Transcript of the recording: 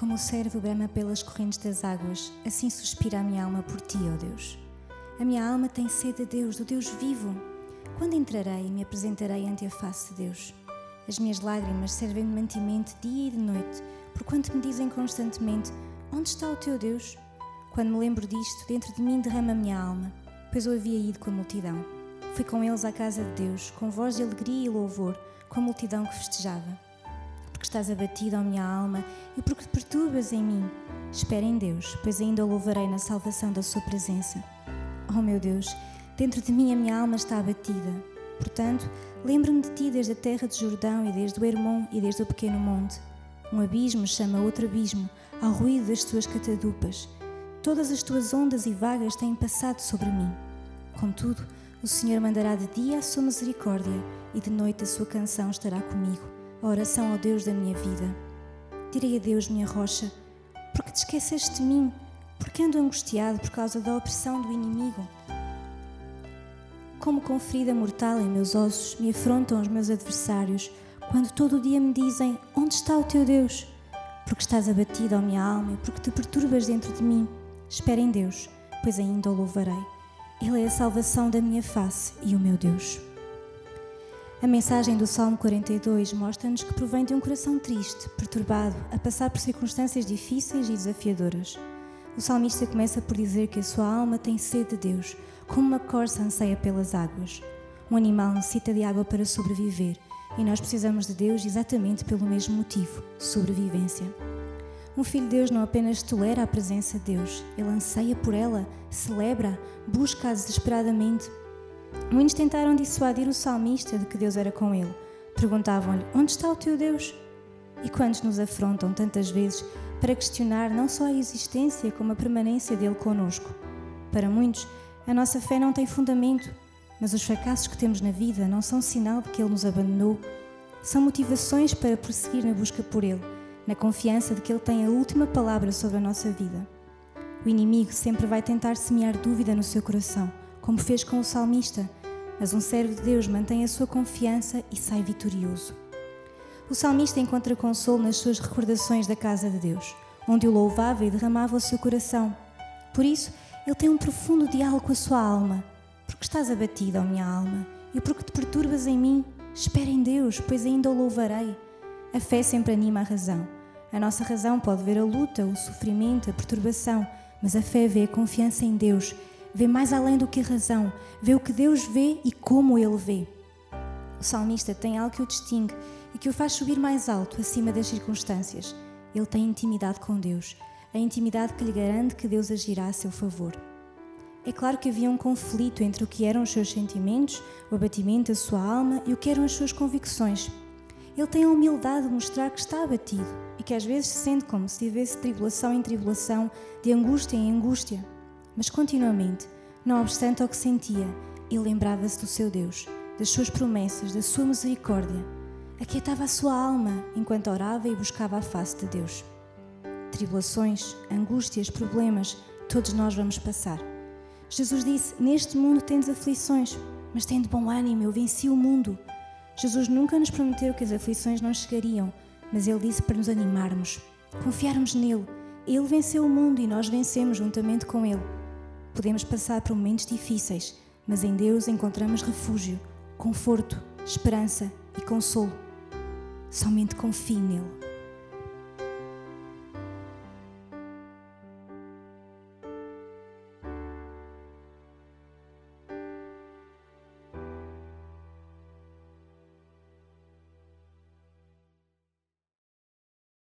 como o servo brama pelas correntes das águas, assim suspira a minha alma por ti, ó Deus. A minha alma tem sede de Deus, do Deus vivo. Quando entrarei e me apresentarei ante a face de Deus? As minhas lágrimas servem de mantimento dia e de noite, porquanto me dizem constantemente: Onde está o teu Deus? Quando me lembro disto, dentro de mim derrama a minha alma, pois eu havia ido com a multidão. Fui com eles à casa de Deus, com voz de alegria e louvor, com a multidão que festejava. Porque estás abatida, ó minha alma, e porque te perturbas em mim. Espera em Deus, pois ainda o louvarei na salvação da sua presença. Oh meu Deus, dentro de mim a minha alma está abatida. Portanto, lembro-me de ti desde a terra de Jordão e desde o Hermon e desde o pequeno monte. Um abismo chama outro abismo, ao ruído das tuas catadupas. Todas as tuas ondas e vagas têm passado sobre mim. Contudo, o Senhor mandará de dia a sua misericórdia e de noite a sua canção estará comigo, a oração ao Deus da minha vida. Direi a Deus, minha rocha, porque te esqueceste de mim, porque ando angustiado por causa da opressão do inimigo. Como com ferida mortal em meus ossos me afrontam os meus adversários, quando todo o dia me dizem: Onde está o teu Deus? Porque estás abatida, ó minha alma, e porque te perturbas dentro de mim. Espera em Deus, pois ainda o louvarei. Ele é a salvação da minha face e o meu Deus. A mensagem do Salmo 42 mostra-nos que provém de um coração triste, perturbado, a passar por circunstâncias difíceis e desafiadoras. O salmista começa por dizer que a sua alma tem sede de Deus, como uma corça anseia pelas águas. Um animal necessita de água para sobreviver e nós precisamos de Deus exatamente pelo mesmo motivo sobrevivência. Um filho de Deus não apenas tolera a presença de Deus, ele anseia por ela, celebra, busca-a desesperadamente. Muitos tentaram dissuadir o salmista de que Deus era com ele. Perguntavam-lhe: Onde está o teu Deus? E quantos nos afrontam tantas vezes para questionar não só a existência como a permanência dele conosco? Para muitos, a nossa fé não tem fundamento, mas os fracassos que temos na vida não são sinal de que ele nos abandonou. São motivações para prosseguir na busca por ele na confiança de que Ele tem a última palavra sobre a nossa vida. O inimigo sempre vai tentar semear dúvida no seu coração, como fez com o salmista, mas um servo de Deus mantém a sua confiança e sai vitorioso. O salmista encontra consolo nas suas recordações da casa de Deus, onde o louvava e derramava o seu coração. Por isso, ele tem um profundo diálogo com a sua alma. Porque estás abatida, ó minha alma, e porque te perturbas em mim, espera em Deus, pois ainda o louvarei. A fé sempre anima a razão. A nossa razão pode ver a luta, o sofrimento, a perturbação, mas a fé vê a confiança em Deus, vê mais além do que a razão, vê o que Deus vê e como Ele vê. O salmista tem algo que o distingue e que o faz subir mais alto, acima das circunstâncias. Ele tem intimidade com Deus, a intimidade que lhe garante que Deus agirá a seu favor. É claro que havia um conflito entre o que eram os seus sentimentos, o abatimento da sua alma e o que eram as suas convicções. Ele tem a humildade de mostrar que está abatido e que às vezes se sente como se tivesse tribulação em tribulação, de angústia em angústia. Mas continuamente, não obstante ao que sentia, ele lembrava-se do seu Deus, das suas promessas, da sua misericórdia. Aquietava a sua alma enquanto orava e buscava a face de Deus. Tribulações, angústias, problemas, todos nós vamos passar. Jesus disse: Neste mundo tendes aflições, mas tende bom ânimo, eu venci o mundo. Jesus nunca nos prometeu que as aflições não chegariam, mas Ele disse para nos animarmos, confiarmos nele. Ele venceu o mundo e nós vencemos juntamente com Ele. Podemos passar por momentos difíceis, mas em Deus encontramos refúgio, conforto, esperança e consolo. Somente confie nele.